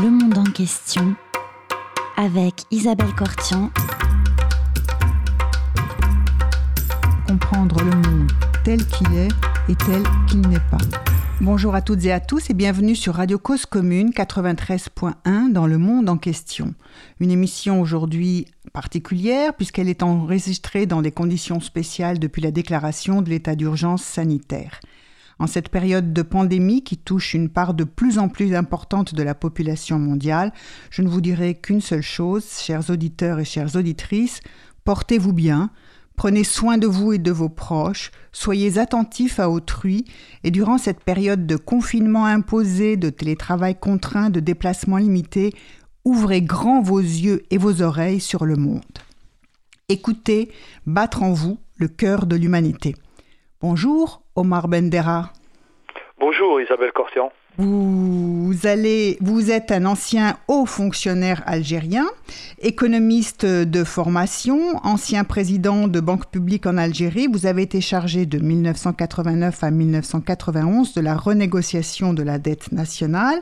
Le monde en question avec Isabelle Cortian. Comprendre le monde tel qu'il est et tel qu'il n'est pas. Bonjour à toutes et à tous et bienvenue sur Radio Cause Commune 93.1 dans le monde en question. Une émission aujourd'hui particulière puisqu'elle est enregistrée dans des conditions spéciales depuis la déclaration de l'état d'urgence sanitaire. En cette période de pandémie qui touche une part de plus en plus importante de la population mondiale, je ne vous dirai qu'une seule chose, chers auditeurs et chères auditrices, portez-vous bien, prenez soin de vous et de vos proches, soyez attentifs à autrui, et durant cette période de confinement imposé, de télétravail contraint, de déplacement limité, ouvrez grand vos yeux et vos oreilles sur le monde. Écoutez battre en vous le cœur de l'humanité. Bonjour Omar Bendera. Bonjour Isabelle Cortian. Vous, allez, vous êtes un ancien haut fonctionnaire algérien, économiste de formation, ancien président de Banque publique en Algérie. Vous avez été chargé de 1989 à 1991 de la renégociation de la dette nationale.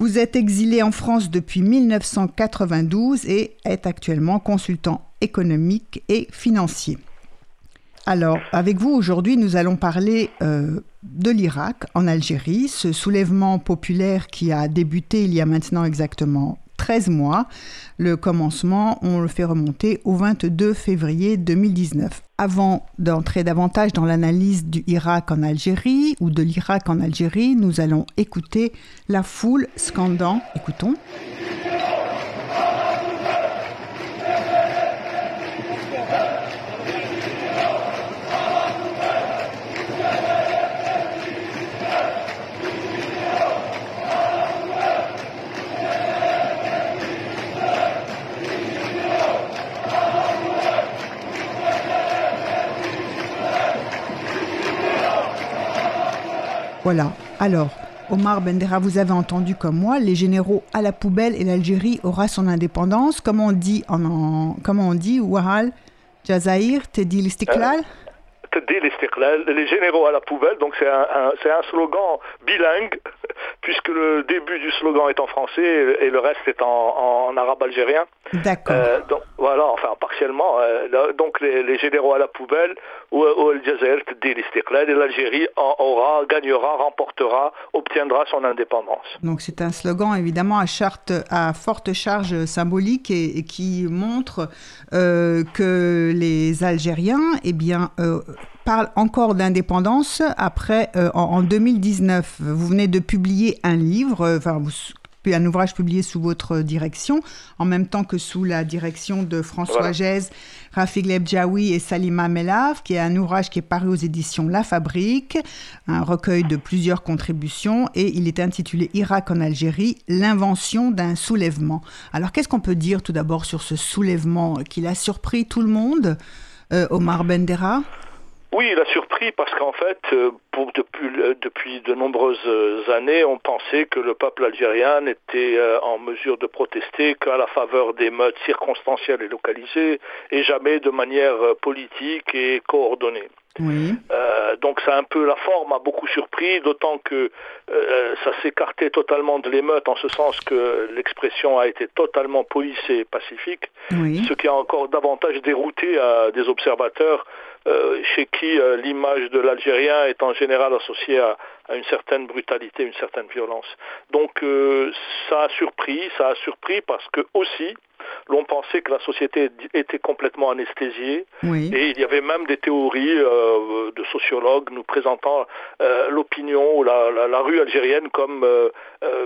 Vous êtes exilé en France depuis 1992 et êtes actuellement consultant économique et financier. Alors, avec vous aujourd'hui, nous allons parler euh, de l'Irak en Algérie, ce soulèvement populaire qui a débuté il y a maintenant exactement 13 mois. Le commencement, on le fait remonter au 22 février 2019. Avant d'entrer davantage dans l'analyse du Irak en Algérie ou de l'Irak en Algérie, nous allons écouter la foule scandant. Écoutons. Alors, Omar Bendera, vous avez entendu comme moi, les généraux à la poubelle et l'Algérie aura son indépendance. Comment on dit en, comment on dit Wahal Jazair Tedi l'Istiklal? Les généraux à la poubelle, donc c'est un, un, slogan bilingue, puisque le début du slogan est en français et le reste est en, arabe algérien. D'accord. Euh, donc voilà, enfin partiellement. Euh, donc les, généraux à la poubelle, ou, El Jazair, et l'Algérie aura, gagnera, remportera, obtiendra son indépendance. Donc c'est un slogan évidemment à, charte, à forte charge symbolique et, qui montre euh, que les Algériens, eh bien, parle encore d'indépendance après, euh, en, 2019. Vous venez de publier un livre, euh, enfin, un ouvrage publié sous votre direction, en même temps que sous la direction de François voilà. Gèze, Rafik Lebjaoui et Salima Melav, qui est un ouvrage qui est paru aux éditions La Fabrique, un recueil de plusieurs contributions, et il est intitulé Irak en Algérie, l'invention d'un soulèvement. Alors qu'est-ce qu'on peut dire tout d'abord sur ce soulèvement qui a surpris tout le monde, euh, Omar Bendera? Oui, il a surpris parce qu'en fait, euh, pour, depuis, depuis, de nombreuses années, on pensait que le peuple algérien n'était euh, en mesure de protester qu'à la faveur des meutes circonstancielles et localisées et jamais de manière euh, politique et coordonnée. Oui. Euh, donc ça un peu la forme a beaucoup surpris, d'autant que euh, ça s'écartait totalement de l'émeute en ce sens que l'expression a été totalement policée et pacifique, ce qui a encore davantage dérouté à des observateurs euh, chez qui l'image de l'Algérien est en général associée à, à, une certaine brutalité, une certaine violence. Donc ça a surpris, ça a surpris parce que aussi l'on pensait que la société était complètement anesthésiée. Et il y avait même des théories euh, de sociologues nous présentant euh, l'opinion ou la, rue algérienne comme euh,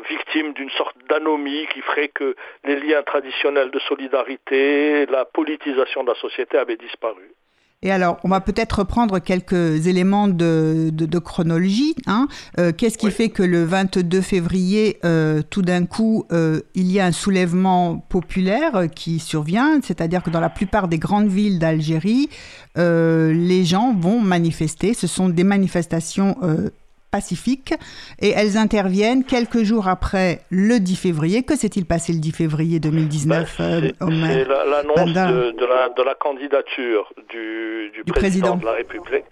victime d'une sorte d'anomie qui ferait que les liens traditionnels de solidarité, la politisation de la société avaient disparu. Et alors, on va peut-être reprendre quelques éléments de, chronologie. Hein. Euh, qu'est-ce qui fait que le 22 février, euh, tout d'un coup, euh, il y a un soulèvement populaire qui survient? C'est-à-dire que dans la plupart des grandes villes d'Algérie, les gens vont manifester. Ce sont des manifestations pacifique et elles interviennent quelques jours après le 10 février. Que s'est-il passé le 10 février 2019 ben, C'est l'annonce de, la, candidature du, président, de la République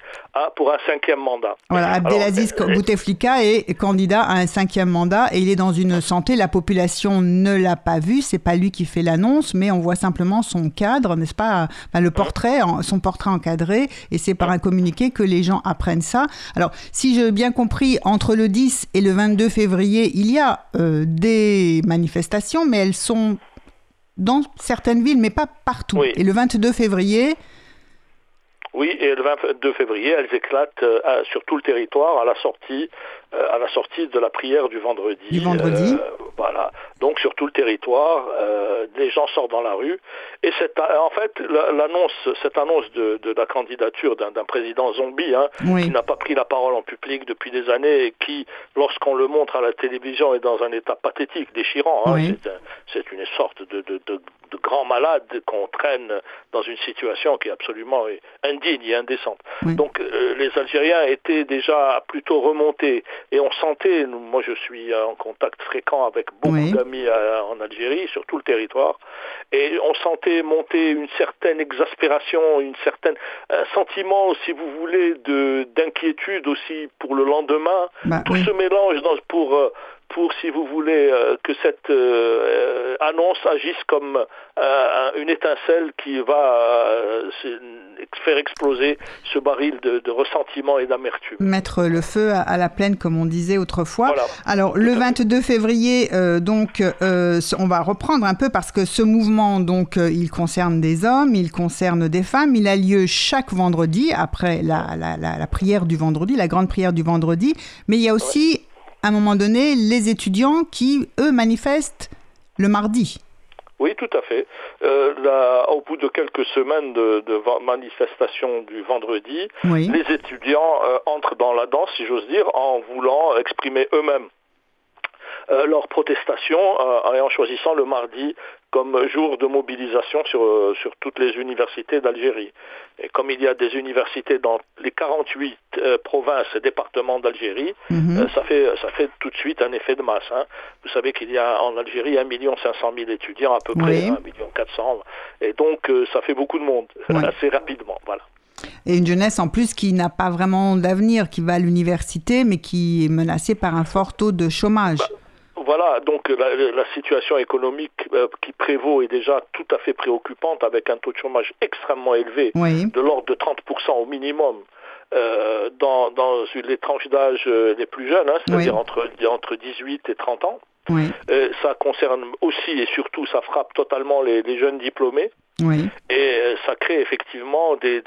pour un cinquième mandat. Voilà, Abdelaziz Bouteflika est candidat à un cinquième mandat et il est dans une santé. La population ne l'a pas vu, c'est pas lui qui fait l'annonce, mais on voit simplement son cadre, n'est-ce pas? Le portrait, son portrait encadré, et c'est par un communiqué que les gens apprennent ça. Alors, si j'ai bien compris, entre le 10 et le 22 février, il y a euh, des manifestations, mais elles sont dans certaines villes, mais pas partout. Et le 22 février, oui, et le 22 février, elles éclatent euh, sur tout le territoire à la sortie, à la sortie de la prière du vendredi. Du vendredi. Euh, voilà. Donc sur tout le territoire, des gens sortent dans la rue. Et c'est en fait l'annonce, cette annonce de, la candidature d'un président zombie, hein, qui n'a pas pris la parole en public depuis des années et qui, lorsqu'on le montre à la télévision, est dans un état pathétique, déchirant. Hein. C'est une sorte de, de, de de grands malades qu'on traîne dans une situation qui est absolument indigne et indécente. Donc euh, les Algériens étaient déjà plutôt remontés et on sentait, moi je suis en contact fréquent avec beaucoup d'amis euh, en Algérie, sur tout le territoire, et on sentait monter une certaine exaspération, une certaine, un sentiment, si vous voulez, de d'inquiétude aussi pour le lendemain. Bah, tout se mélange dans, pour euh, pour, si vous voulez, euh, que cette euh, annonce agisse comme euh, une étincelle qui va faire exploser ce baril de, ressentiment et d'amertume. Mettre le feu à, la plaine, comme on disait autrefois. Alors, le 22 février, donc, on va reprendre un peu parce que ce mouvement, donc, il concerne des hommes, il concerne des femmes. Il a lieu chaque vendredi, après la, la, prière du vendredi, la grande prière du vendredi. Mais il y a aussi à un moment donné, les étudiants qui, eux, manifestent le mardi. Oui, tout à fait. Euh, au bout de quelques semaines de, manifestation du vendredi, les étudiants euh, entrent dans la danse, si j'ose dire, en voulant exprimer eux-mêmes leur protestation et en choisissant le mardi comme jour de mobilisation sur, euh, sur toutes les universités d'Algérie. Et comme il y a des universités dans les 48 euh, provinces et départements d'Algérie, mhm. euh, ça, fait, ça fait tout de suite un effet de masse. Hein. Vous savez qu'il y a en Algérie 1 500 000 étudiants à peu près, 1 400 Et donc ça fait beaucoup de monde, assez rapidement. Voilà. Et une jeunesse en plus qui n'a pas vraiment d'avenir, qui va à l'université, mais qui est menacée par un fort taux de chômage. Bah, voilà, donc la, situation économique euh, qui prévaut est déjà tout à fait préoccupante avec un taux de chômage extrêmement élevé, de l'ordre de 30% au minimum. Euh, dans, les tranches d'âge euh, les plus jeunes, hein, c'est-à-dire entre, entre 18 et 30 ans. Ça concerne aussi et surtout, ça frappe totalement les jeunes diplômés. Oui. Et euh, ça crée effectivement des,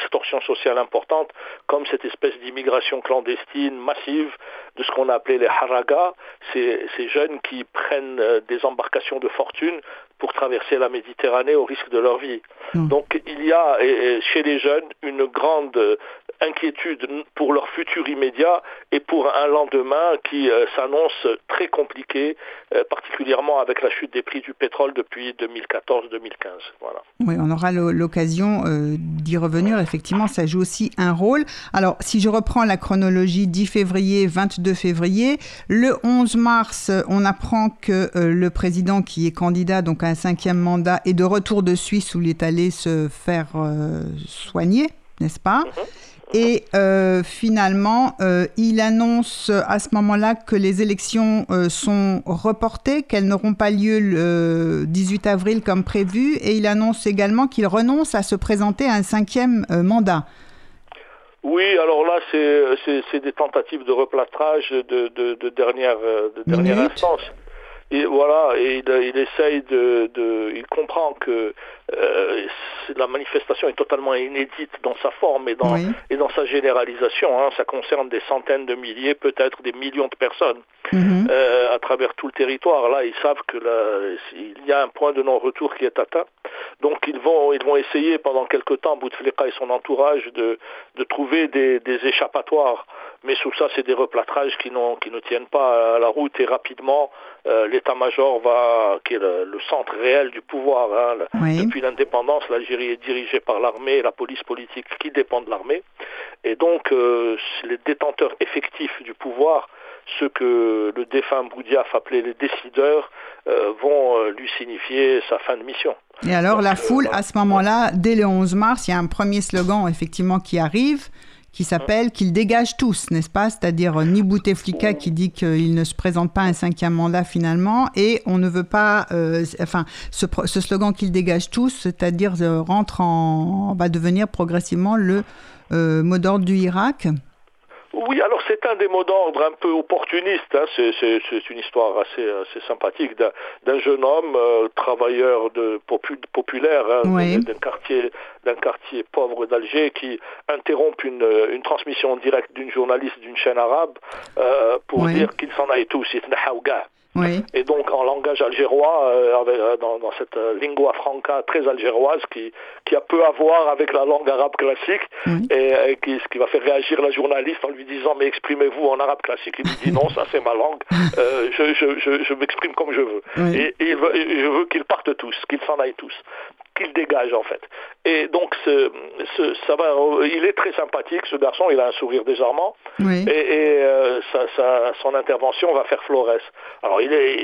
distorsions sociales importantes, comme cette espèce d'immigration clandestine massive de ce qu'on a appelé les haragas, ces, ces jeunes qui prennent euh, des embarcations de fortune pour traverser la Méditerranée au risque de leur vie. Hmm. Donc il y a chez les jeunes une grande euh, inquiétude pour leur futur immédiat et pour un lendemain qui s'annonce très compliqué, particulièrement avec la chute des prix du pétrole depuis 2014-2015. Oui, on aura l'occasion euh, d'y revenir. Effectivement, ça joue aussi un rôle. Alors, si je reprends la chronologie 10 février, 22 février, le 11 mars, on apprend que euh, le président qui est candidat donc à un cinquième mandat est de retour de Suisse où il est allé se faire euh, soigner, n'est-ce pas? Mhm. Et euh, finalement, euh, il annonce à ce moment-là que les élections sont reportées, qu'elles n'auront pas lieu le 18 avril comme prévu, et il annonce également qu'il renonce à se présenter à un cinquième mandat. Oui, alors là, c'est des tentatives de replâtrage de, dernière, de dernière instance. Et voilà, et il, essaye de, il comprend que euh, la manifestation est totalement inédite dans sa forme et dans, et dans sa généralisation. Hein. Ça concerne des centaines de milliers, peut-être des millions de personnes mhm. euh, à travers tout le territoire. Là, ils savent que il y a un point de non-retour qui est atteint. Donc, ils vont, ils vont essayer pendant quelque temps, Bouteflika et son entourage, de, de trouver des, des échappatoires mais sous ça, c'est des replâtrages qui, qui ne tiennent pas à la route et rapidement, euh, l'état-major va, qui est le, centre réel du pouvoir. Hein, Depuis l'indépendance, l'Algérie est dirigée par l'armée et la police politique qui dépend de l'armée. Et donc, euh, les détenteurs effectifs du pouvoir, ceux que le défunt Boudiaf appelait les décideurs, euh, vont lui signifier sa fin de mission. Et alors, la foule, à ce moment-là, dès le 11 mars, il y a un premier slogan, effectivement, qui arrive qui s'appelle Qu'ils dégagent tous, n'est-ce pas? C'est-à-dire euh, ni Bouteflika qui dit qu'il ne se présente pas un cinquième mandat finalement, et on ne veut pas, euh, enfin, ce, slogan Qu'ils dégagent tous, c'est-à-dire euh, rentre en, va devenir progressivement le mot d'ordre du Irak oui, alors c'est un des mots d'ordre un peu opportuniste. Hein. C'est une histoire assez, sympathique d'un jeune homme, euh, travailleur de, populaire hein, d'un quartier, quartier pauvre d'Alger qui interrompt une, une transmission directe d'une journaliste d'une chaîne arabe euh, pour dire qu'il s'en aille tous. Et donc en langage algérois, euh, euh, dans, cette euh, lingua franca très algéroise qui, qui a peu à voir avec la langue arabe classique et, qui, ce qui va faire réagir la journaliste en lui disant mais exprimez-vous en arabe classique. Il lui dit non, ça c'est ma langue, je, je, je, m'exprime comme je veux. Et, et, je veux qu'ils partent tous, qu'ils s'en aillent tous qu'il dégage en fait. Et donc ce, ce, ça va, il est très sympathique ce garçon, il a un sourire désarmant et, et euh, son intervention va faire florès. Alors il est,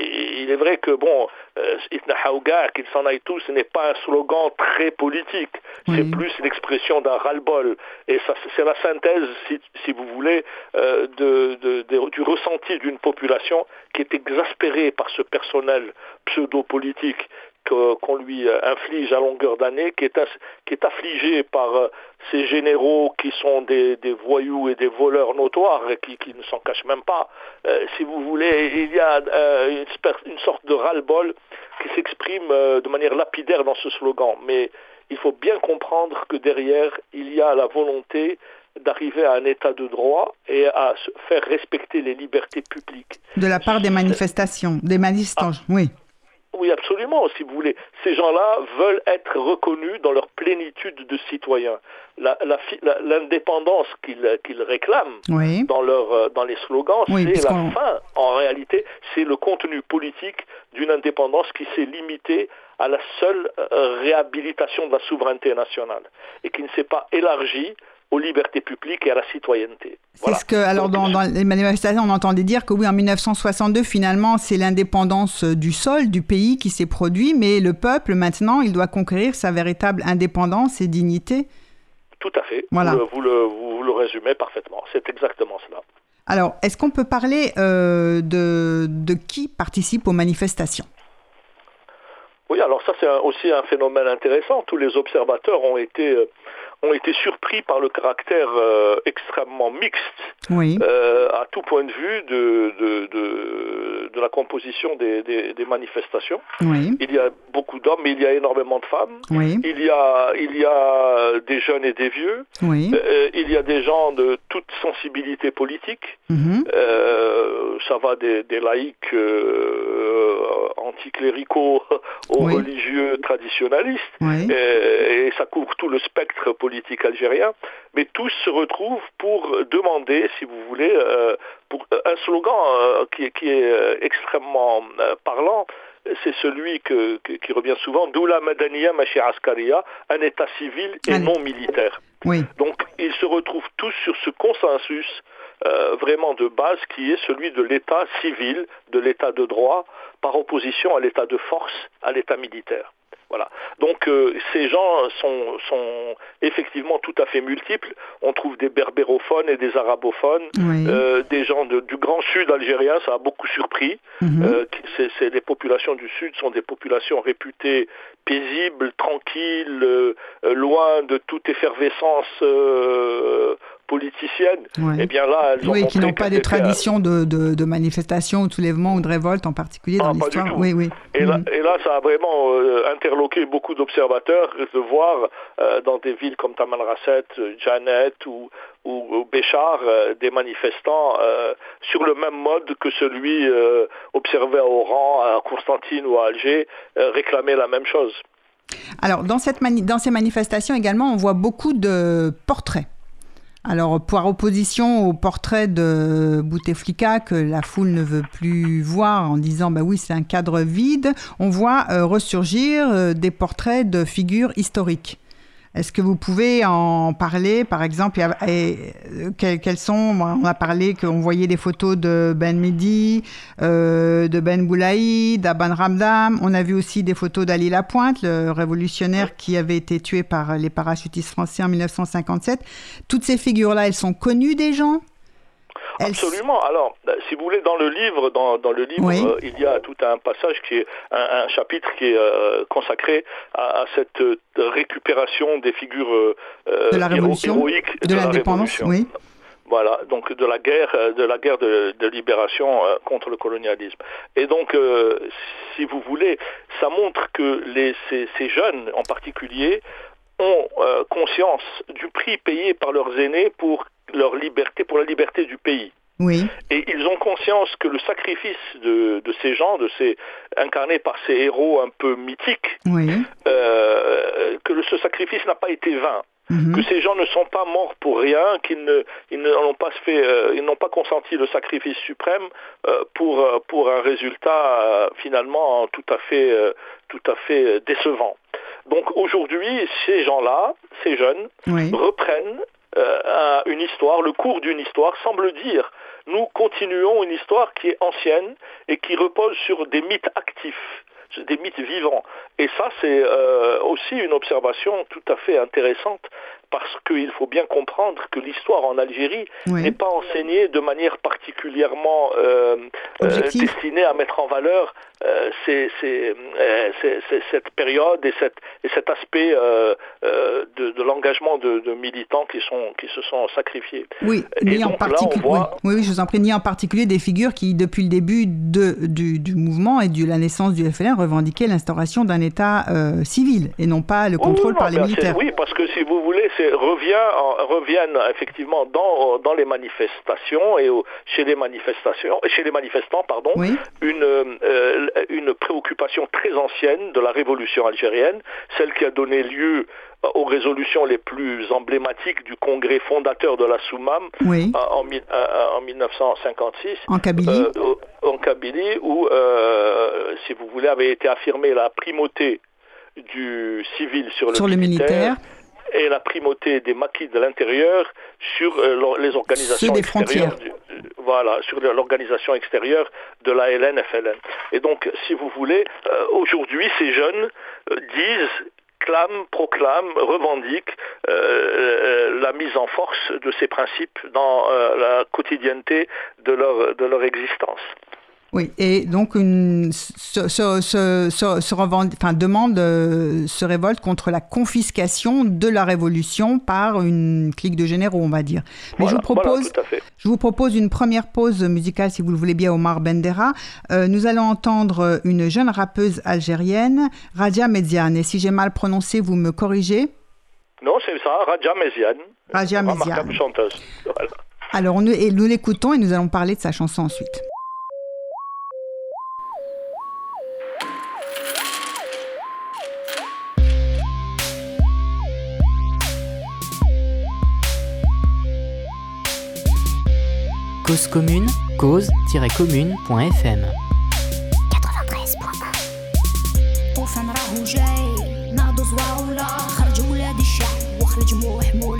il est vrai que bon, euh, Itna Haouga, qu'il s'en aille tous, ce n'est pas un slogan très politique, c'est plus l'expression d'un ras-le-bol. Et ça, c'est la synthèse, si, si vous voulez, euh, de, de, du ressenti d'une population qui est exaspérée par ce personnel pseudo-politique qu'on lui euh, inflige à longueur d'année, qui est, qui est affligé par euh, ces généraux qui sont des, voyous et des voleurs notoires et qui, ne s'en cachent même pas. Euh, si vous voulez, il y a une, sorte de ras-le-bol qui s'exprime de manière lapidaire dans ce slogan. Mais il faut bien comprendre que derrière, il y a la volonté d'arriver à un état de droit et à faire respecter les libertés publiques. De la part des manifestations, des manifestants, ah. oui. Oui, absolument, si vous voulez. Ces gens-là veulent être reconnus dans leur plénitude de citoyens. L'indépendance qu'ils réclament dans, leur, euh, dans les slogans, c'est la fin. En réalité, c'est le contenu politique d'une indépendance qui s'est limitée à la seule euh, réhabilitation de la souveraineté nationale et qui ne s'est pas élargie aux libertés publiques et à la citoyenneté. C'est ce que, alors, dans, les manifestations, on entendait dire que oui, en 1962, finalement, c'est l'indépendance du sol, du pays qui s'est produit, mais le peuple, maintenant, il doit conquérir sa véritable indépendance et dignité. Tout à fait. Voilà. Vous, le, vous, le, résumez parfaitement. C'est exactement cela. Alors, est-ce qu'on peut parler euh, de, de qui participe aux manifestations? Oui, alors ça, c'est aussi un phénomène intéressant. Tous les observateurs ont été euh, ont été surpris par le caractère euh, extrêmement mixte euh, à tout point de vue de, de, de, la composition des, des, manifestations. Il y a beaucoup d'hommes, mais il y a énormément de femmes. Il, y a, il y a des jeunes et des vieux. Euh, il y a des gens de toute sensibilité politique. Mhm. ça va des, des laïcs anticléricaux aux religieux traditionnalistes. Et, et, ça couvre tout le spectre politique politique algérien, mais tous se retrouvent pour demander, si vous voulez, euh, pour un slogan euh, qui, est extrêmement euh, parlant, c'est celui qui revient souvent, Doula Madaniya Machi Askaria, un État civil et non militaire. Donc ils se retrouvent tous sur ce consensus vraiment de base qui est celui de l'État civil, de l'État de droit, par opposition à l'État de force, à l'État militaire. Voilà. Donc euh, ces gens sont, sont, effectivement tout à fait multiples. On trouve des berbérophones et des arabophones, euh, des gens du grand sud algérien, ça a beaucoup surpris. Mhm. Euh, les populations du sud sont des populations réputées paisibles, tranquilles, loin de toute effervescence politiciennes, et eh bien là, elles ont oui, qui n'ont pas des traditions de, de, manifestation ou de soulèvement ou de révolte en particulier dans ah, l'histoire. Oui, oui. Et, là, mm. et, là, ça a vraiment euh, interloqué beaucoup d'observateurs de voir euh, dans des villes comme Tamanrasset, Janet ou, ou, Béchar des manifestants sur le même mode que celui observé à Oran, à Constantine ou à Alger, réclamer la même chose. Alors, dans, cette dans ces manifestations également, on voit beaucoup de portraits Alors, par opposition au portrait de Bouteflika que la foule ne veut plus voir en disant bah oui, c'est un cadre vide, on voit euh, ressurgir euh, des portraits de figures historiques. Est-ce que vous pouvez en parler, par exemple, et, euh, sont On a parlé qu'on voyait des photos de Ben Mehdi, de Ben Boulaï, d'Aban Ramdam. On a vu aussi des photos d'Ali Lapointe, le révolutionnaire qui avait été tué par les parachutistes français en 1957. Toutes ces figures-là, elles sont connues des gens? Absolument. Alors, euh, si vous voulez, dans le livre, dans, le livre, euh, il y a tout un passage qui est un, chapitre qui est euh, consacré à, cette récupération des figures de la révolution, héroïques de, l'indépendance, oui. Voilà, donc de la guerre, de la guerre de, libération contre le colonialisme. Et donc, si vous voulez, ça montre que les, ces, ces jeunes, en particulier, ont conscience du prix payé par leurs aînés pour leur liberté, pour la liberté du pays. Oui. Et ils ont conscience que le sacrifice de, ces gens, de ces incarnés par ces héros un peu mythiques, euh, que ce sacrifice n'a pas été vain. Mhm. que ces gens ne sont pas morts pour rien, qu'ils ne, ils n'ont pas fait, euh, ils n'ont pas consenti le sacrifice suprême euh, pour pour un résultat finalement tout à fait tout à fait décevant. Donc aujourd'hui, ces gens-là, ces jeunes, reprennent euh, une histoire, le cours d'une histoire, semble dire nous continuons une histoire qui est ancienne et qui repose sur des mythes actifs des mythes vivants. Et ça, c'est euh, aussi une observation tout à fait intéressante parce qu'il faut bien comprendre que l'histoire en Algérie n'est pas enseignée de manière particulièrement euh, euh, destinée à mettre en valeur euh, cette période et, et cet aspect de, l'engagement de, militants qui, sont, qui se sont sacrifiés. Oui, ni en particulier. Oui. je vous en prie, ni en particulier des figures qui, depuis le début de, du, mouvement et de la naissance du FLN, revendiquaient l'instauration d'un État civil et non pas le contrôle par les militaires. Oui, parce que si vous voulez, revient, reviennent effectivement dans, dans les manifestations et chez les manifestations, chez les manifestants, pardon, une, euh, une préoccupation très ancienne de la révolution algérienne, celle qui a donné lieu aux résolutions les plus emblématiques du congrès fondateur de la Soumam en, en, 1956. En Kabylie. Euh, En Kabylie, où, euh, si vous voulez, avait été affirmée la primauté du civil sur le, sur le militaire et la primauté des maquis de l'intérieur sur euh, les organisations extérieures. Euh, voilà, sur l'organisation extérieure de la LN-FLN. Et donc, si vous voulez, euh, aujourd'hui, ces jeunes disent clament, proclament, revendiquent la mise en force de ces principes dans la quotidienneté de leur, de leur existence. Oui, et donc une, se, se, se, enfin, demande, euh, se révolte contre la confiscation de la révolution par une clique de généraux, on va dire. Mais je, vous propose, je vous propose une première pause musicale, si vous le voulez bien, Omar Bendera. Euh, nous allons entendre une jeune rappeuse algérienne, Radia Mediane. Et si j'ai mal prononcé, vous me corrigez? Non, c'est ça, Radia Mediane. Radia Mediane. chanteuse. Alors, nous, et nous l'écoutons et nous allons parler de sa chanson ensuite. Cause commune, cause-commune.fm 93.1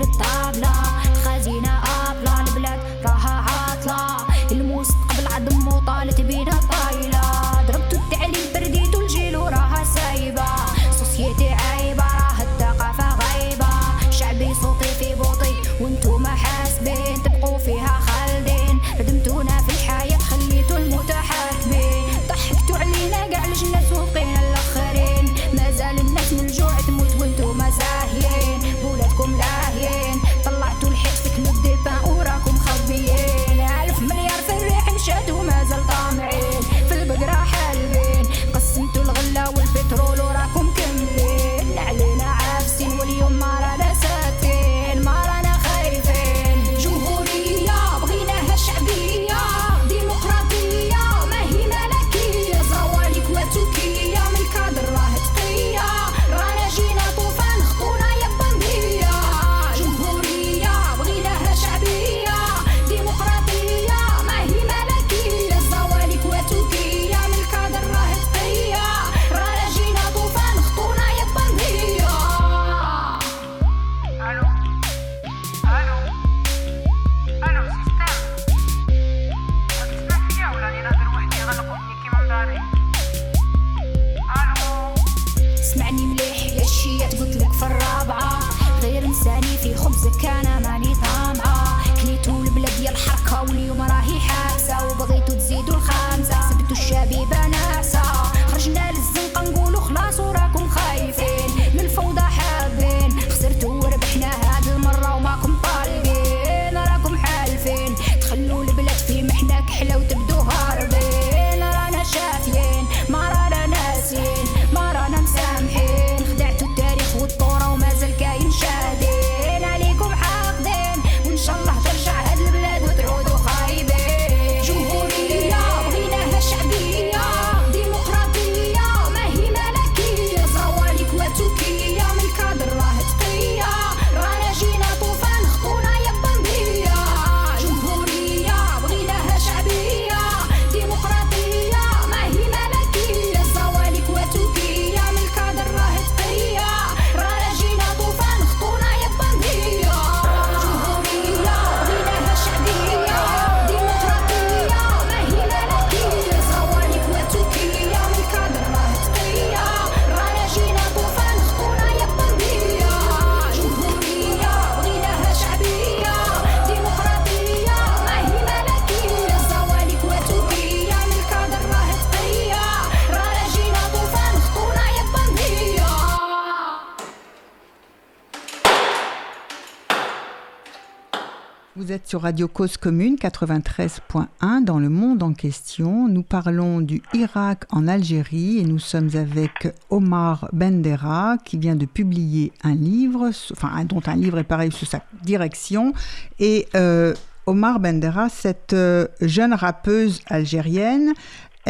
Vous êtes sur Radio Cause Commune 93.1 dans le monde en question. Nous parlons du Irak en Algérie et nous sommes avec Omar Bendera qui vient de publier un livre, enfin dont un livre est pareil sous sa direction. Et euh, Omar Bendera, cette euh, jeune rappeuse algérienne,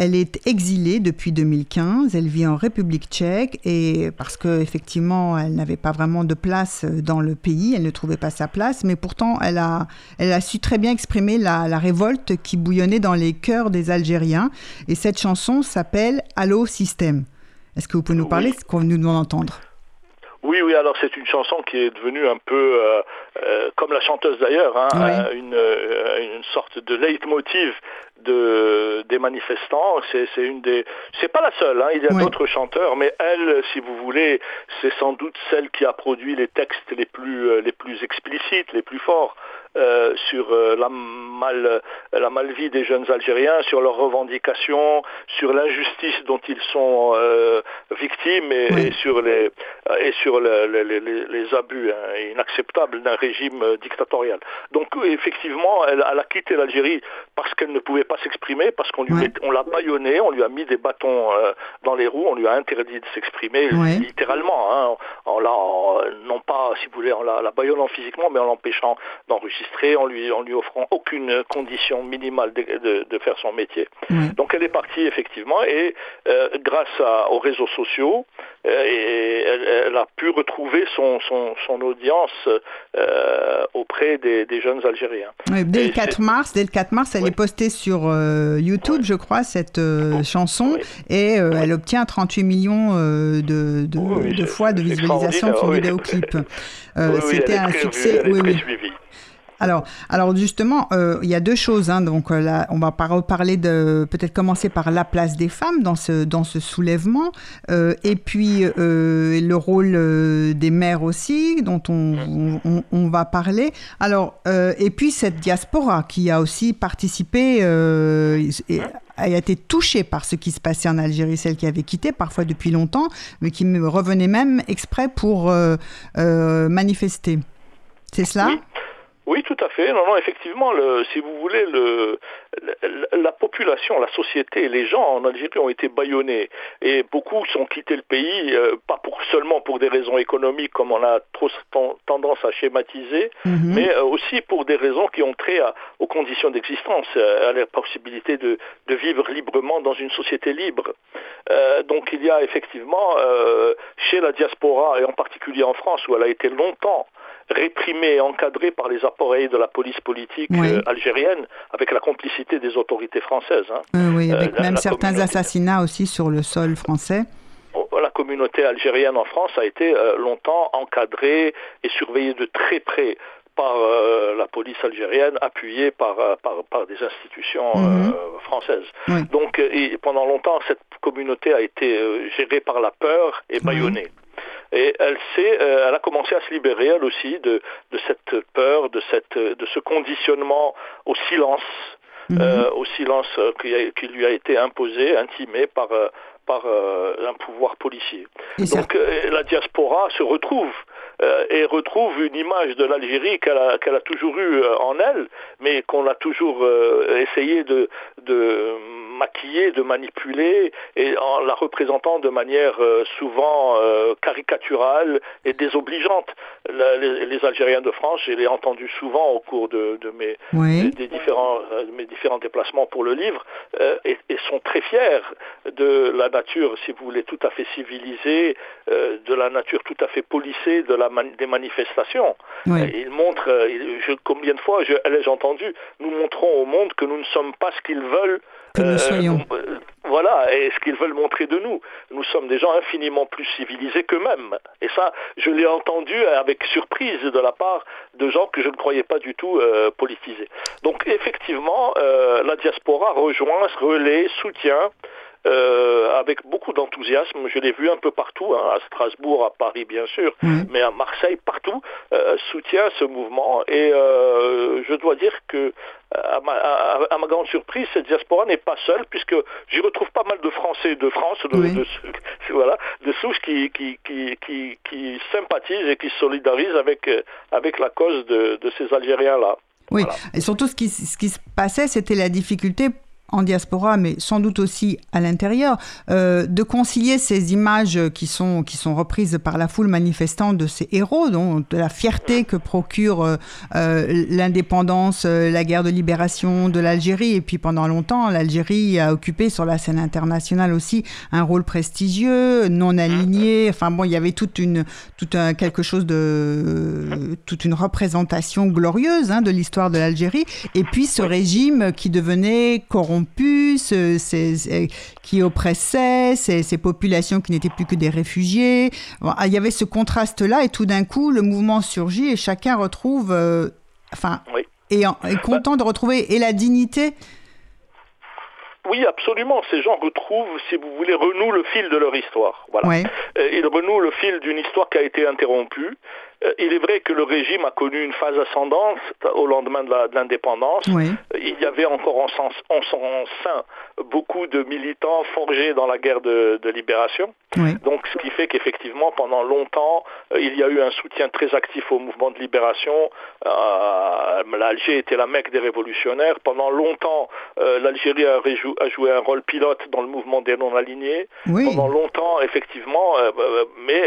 elle est exilée depuis 2015, elle vit en République tchèque et parce qu'effectivement elle n'avait pas vraiment de place dans le pays, elle ne trouvait pas sa place, mais pourtant elle a, elle a su très bien exprimer la, la révolte qui bouillonnait dans les cœurs des Algériens. Et cette chanson s'appelle Allo Système. Est-ce que vous pouvez nous parler, ce qu'on nous demande d'entendre oui, oui, alors c'est une chanson qui est devenue un peu, euh, euh, comme la chanteuse d'ailleurs, hein, Oui. une, euh, une sorte de leitmotiv de, des manifestants. C'est c'est une des, c'est pas la seule. Hein, il y a Oui. d'autres chanteurs, mais elle, si vous voulez, c'est sans doute celle qui a produit les textes les plus, euh, les plus explicites, les plus forts. Euh, sur euh, la mal la malvie des jeunes Algériens, sur leurs revendications, sur l'injustice dont ils sont euh, victimes et, Oui. et sur les et sur le- le- le- les, les abus hein, inacceptables d'un régime dictatorial. Donc effectivement, elle, elle a quitté l'Algérie parce qu'elle ne pouvait pas s'exprimer, parce qu'on l'a bâillonnée, on lui a mis des bâtons dans les roues, on lui a interdit de s'exprimer littéralement, hein, en non pas, si vous voulez, en la, la bâillonnant physiquement, mais en l'empêchant d'enregistrer, en lui, en lui offrant aucune condition minimale de, de- de faire son métier. Donc elle est partie effectivement et euh, grâce à- aux réseaux sociaux, euh, et elle, elle a pu retrouver son, son, son audience euh, auprès des, des jeunes Algériens. Oui, dès Et le 4 c'est- mars, dès le 4 mars, elle Oui. est postée sur YouTube, Oui. je crois, cette chanson, et elle obtient 38 millions de, fois de visualisation de son vidéoclip. C'était un succès. est oui, oui. suivie. Alors, alors justement, euh, il y a deux choses. Hein, donc euh, là, on va reparler de peut-être commencer par la place des femmes dans ce dans ce soulèvement, euh, et puis euh, le rôle euh, des mères aussi, dont on, on, on va parler. Alors, euh, et puis cette diaspora qui a aussi participé. Et, a été touchée par ce qui se passait en Algérie, celle qui avait quitté parfois depuis longtemps, mais qui revenait même exprès pour euh, manifester. C'est cela? Oui, tout à fait. Non, non, effectivement, le, si vous voulez, le, la, la population, la société, les gens en Algérie ont été bâillonnés et beaucoup sont quittés le pays, euh, pas pour, seulement pour des raisons économiques comme on a trop ten- tendance à schématiser, Mhm. mais euh, aussi pour des raisons qui ont trait à- aux conditions d'existence, euh, à la possibilité de, de vivre librement dans une société libre. Euh, donc il y a effectivement chez la diaspora, et en particulier en France, où elle a été longtemps réprimée et encadrée par les appareils de la police politique Oui. euh, algérienne, avec la complicité des autorités françaises. hein. Euh, oui, avec Euh, la- même certains communauté. assassinats aussi sur le sol français. La communauté algérienne en France a été euh, longtemps encadrée et surveillée de très près par la police algérienne, appuyée par, par, des institutions mhm. françaises. Donc pendant longtemps, cette communauté a été gérée par la peur et bâillonnée. Et elle s'est, elle a commencé à se libérer elle aussi de, de cette peur, de cette, de ce conditionnement au silence, mhm. au silence qui, lui a été imposé, intimé par par un pouvoir policier. Donc la diaspora se retrouve euh, et retrouve une image de l'Algérie qu'elle a, a toujours eue euh, en elle, mais qu'on a toujours euh, essayé de, de maquiller, de manipuler, et en la représentant de manière souvent caricaturale et désobligeante. les, Algériens de France, je l'ai entendu souvent au cours de, de mes, des différents, mes différents déplacements pour le livre, et, et, sont très fiers de la nature, si vous voulez, tout à fait civilisée, de la nature tout à fait polissée, de la des manifestations. Ils montrent, euh, je, combien de fois ai-je entendu, nous montrons au monde que nous ne sommes pas ce qu'ils veulent. Que nous euh, soyons. Euh, voilà, et ce qu'ils veulent montrer de nous. Nous sommes des gens infiniment plus civilisés qu'eux-mêmes. Et ça, je l'ai entendu avec surprise de la part de gens que je ne croyais pas du tout politisés. Donc effectivement, la diaspora rejoint, relaie, soutient euh, avec beaucoup d'enthousiasme. Je l'ai vu un peu partout, hein, à Strasbourg, à Paris bien sûr, mais à Marseille, partout, euh, soutient ce mouvement. Et euh, je dois dire que à ma, grande surprise, cette diaspora n'est pas seule, puisque j'y retrouve pas mal de Français de France, de, de, voilà, de souches qui, qui, qui, qui, qui sympathisent et qui se solidarisent avec, avec la cause de, de ces Algériens-là. Oui, et surtout ce qui, ce qui se passait, c'était la difficulté en diaspora, mais sans doute aussi à l'intérieur, euh, de concilier ces images qui sont, qui sont reprises par la foule manifestante de ces héros, donc de la fierté que procure euh, euh, l'indépendance, la guerre de libération de l'Algérie. Et puis pendant longtemps, l'Algérie a occupé sur la scène internationale aussi un rôle prestigieux, non aligné. Enfin bon, il y avait toute une, tout un, quelque chose de, toute une représentation glorieuse hein, de l'histoire de l'Algérie. Et puis ce régime qui devenait corrompu qui oppressaient, ces, populations qui n'étaient plus que des réfugiés. il y avait ce contraste-là et tout d'un coup, le mouvement surgit et chacun retrouve, euh, enfin, et, est content de retrouver et la dignité. Oui, absolument. Ces gens retrouvent, si vous voulez, renouent le fil de leur histoire. Voilà. Euh, ils renouent le fil d'une histoire qui a été interrompue. Euh, il est vrai que le régime a connu une phase ascendante au lendemain de l'indépendance. Il y avait encore en, son sein beaucoup de militants forgés dans la guerre de, libération. Donc, ce qui fait qu'effectivement, pendant longtemps, euh, il y a eu un soutien très actif au mouvement de libération. Euh, L'Algérie était la mecque des révolutionnaires. Pendant longtemps, l'Algérie a, joué un rôle pilote dans le mouvement des non-alignés. Pendant longtemps, effectivement, mais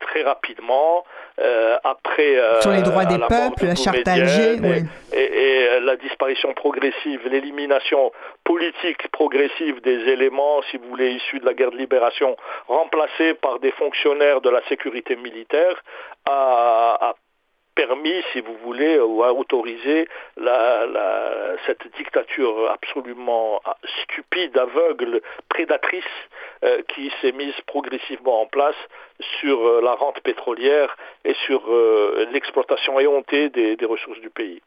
très rapidement, euh, après euh, sur les droits des peuples, la charte d'Alger, et, et, euh, la disparition progressive, l'élimination politique progressive des éléments, si vous voulez, issus de la guerre de libération, remplacés par des fonctionnaires de la sécurité militaire, a, permis, si vous voulez, ou a autorisé cette dictature absolument stupide, aveugle, prédatrice, qui s'est mise progressivement en place sur euh, la rente pétrolière et sur euh, l'exploitation éhontée des, ressources du pays.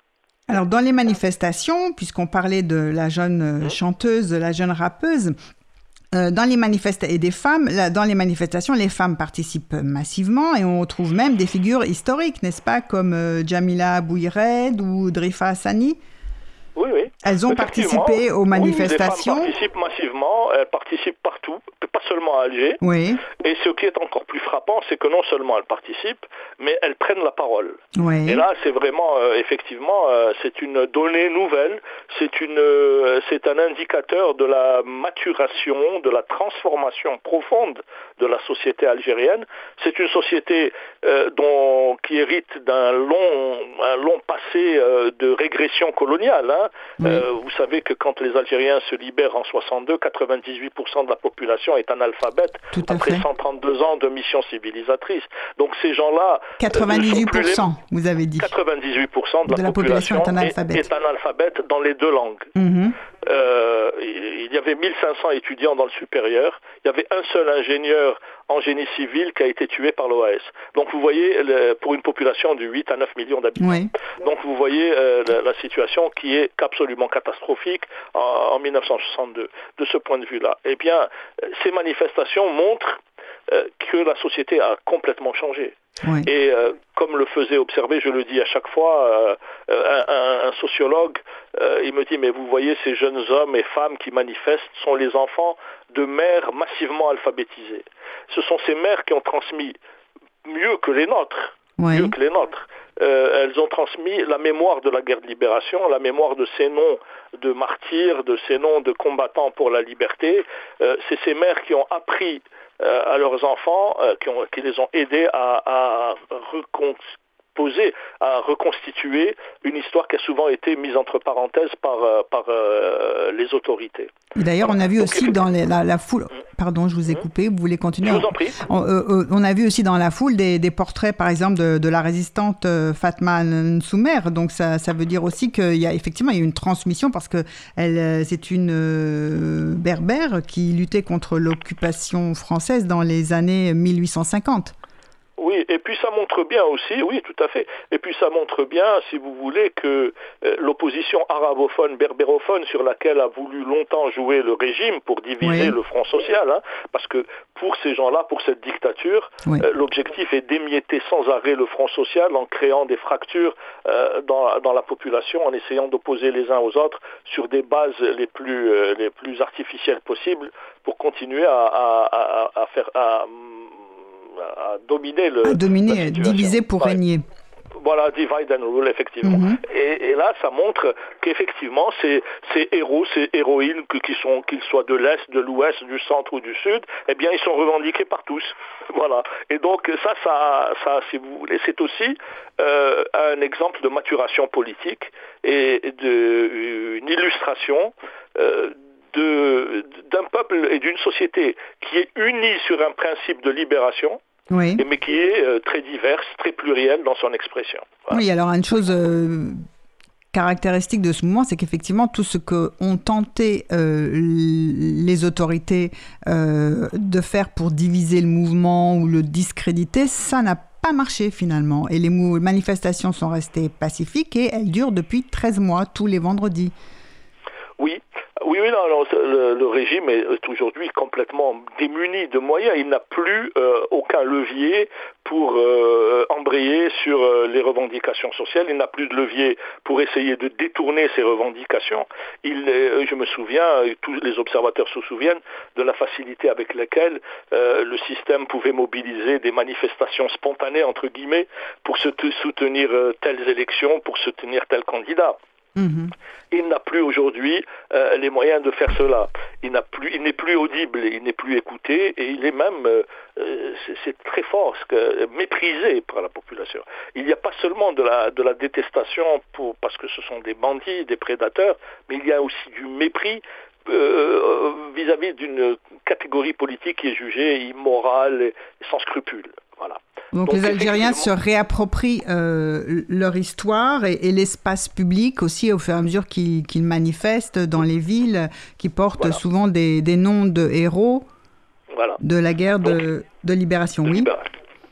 Alors dans les manifestations, puisqu'on parlait de la jeune euh, mmh. chanteuse, de la jeune rappeuse, dans les manifestations et des femmes, dans les manifestations, les femmes participent massivement et on retrouve même des figures historiques, n'est-ce pas, comme Jamila Bouired ou Drifa Hassani. Oui, oui. Elles ont participé aux manifestations. Oui, les femmes participent massivement, elles participent partout, pas seulement à Alger. Oui. Et ce qui est encore plus frappant, c'est que non seulement elles participent, mais elles prennent la parole. Oui. Et là, c'est vraiment, euh, effectivement, euh, c'est une donnée nouvelle, c'est une, euh, c'est un indicateur de la maturation, de la transformation profonde de la société algérienne. C'est une société dont, qui hérite d'un long, un long passé de régression coloniale. Hein. Vous savez que quand les Algériens se libèrent en 62, 98% de la population est analphabète après 132 ans de mission civilisatrice. Donc ces gens-là... 98%, euh, vous avez dit. 98% de, la, population, est analphabète. dans les deux langues. Mhm. Euh, il y avait 1500 étudiants dans le supérieur. Il y avait un seul ingénieur en génie civil qui a été tué par l'OAS. Donc vous voyez, pour une population de 8 à 9 millions d'habitants. Donc vous voyez euh, la, situation qui est absolument catastrophique en, 1962. De ce point de vue-là, eh bien, ces manifestations montrent euh, que la société a complètement changé. Et euh, comme le faisait observer, je le dis à chaque fois, un, un, sociologue, il me dit, mais vous voyez, ces jeunes hommes et femmes qui manifestent sont les enfants de mères massivement alphabétisées ce sont ces mères qui ont transmis mieux que les nôtres, mieux que les nôtres. Euh, elles ont transmis la mémoire de la guerre de libération, la mémoire de ces noms de martyrs, de ces noms de combattants pour la liberté. Euh, c'est ces mères qui ont appris euh, à leurs enfants, qui, les ont aidés à, à poser, à reconstituer une histoire qui a souvent été mise entre parenthèses par, euh, par euh, les autorités. D'ailleurs, on a vu aussi dans la, foule, pardon, je vous ai mmh. coupé, vous voulez continuer Je vous en prie. Euh, on, a vu aussi dans la foule des, portraits, par exemple, de, la résistante Fatma Nsoumer. Donc ça, ça veut dire aussi qu'il y a effectivement il y a une transmission parce que elle, c'est une berbère qui luttait contre l'occupation française dans les années 1850. Oui, et puis ça montre bien aussi, oui, tout à fait. Et puis ça montre bien, si vous voulez, que euh, l'opposition arabophone, berbérophone, sur laquelle a voulu longtemps jouer le régime pour diviser le front social, hein, parce que pour ces gens-là, pour cette dictature, euh, l'objectif est d'émietter sans arrêt le front social en créant des fractures euh, dans, dans, la population, en essayant d'opposer les uns aux autres sur des bases les plus, les plus artificielles possibles pour continuer à, à, à faire à, à dominer le. À dominer, diviser pour régner. Voilà, divide and rule, effectivement. Mhm. et, là, ça montre qu'effectivement, ces, ces, héros, ces héroïnes, qui sont, qu'ils soient de l'Est, de l'Ouest, du Centre ou du Sud, eh bien, ils sont revendiqués par tous. Voilà. Et donc, ça, ça, ça si vous voulez, c'est aussi euh, un exemple de maturation politique et de, une illustration euh, d'un peuple et d'une société qui est unie sur un principe de libération, mais qui est euh, très diverse, très plurielle dans son expression. Oui, alors une chose euh, caractéristique de ce mouvement, c'est qu'effectivement, tout ce qu'ont tenté euh, les autorités de faire pour diviser le mouvement ou le discréditer, ça n'a pas marché finalement. Et les manifestations sont restées pacifiques et elles durent depuis 13 mois, tous les vendredis. Oui, oui, non, le, régime est aujourd'hui complètement démuni de moyens. Il n'a plus euh, aucun levier pour euh, embrayer sur euh, les revendications sociales. Il n'a plus de levier pour essayer de détourner ces revendications. Je me souviens, tous les observateurs se souviennent de la facilité avec laquelle le système pouvait mobiliser des manifestations spontanées, entre guillemets, pour soutenir telles élections, pour soutenir tel candidat. Mhm. Il n'a plus aujourd'hui euh, les moyens de faire cela. Il n'a plus, n'est plus audible, il n'est plus écouté et il est même, euh, euh, c'est très fort, méprisé par la population. Il n'y a pas seulement de la, détestation parce que ce sont des bandits, des prédateurs, mais il y a aussi du mépris vis-à-vis d'une catégorie politique qui est jugée immorale et sans scrupules. Voilà. Donc, les Algériens se réapproprient euh, leur histoire et, l'espace public aussi au fur et à mesure qu'ils manifestent dans les villes, qui portent souvent des, noms de héros de la guerre de, libération. oui.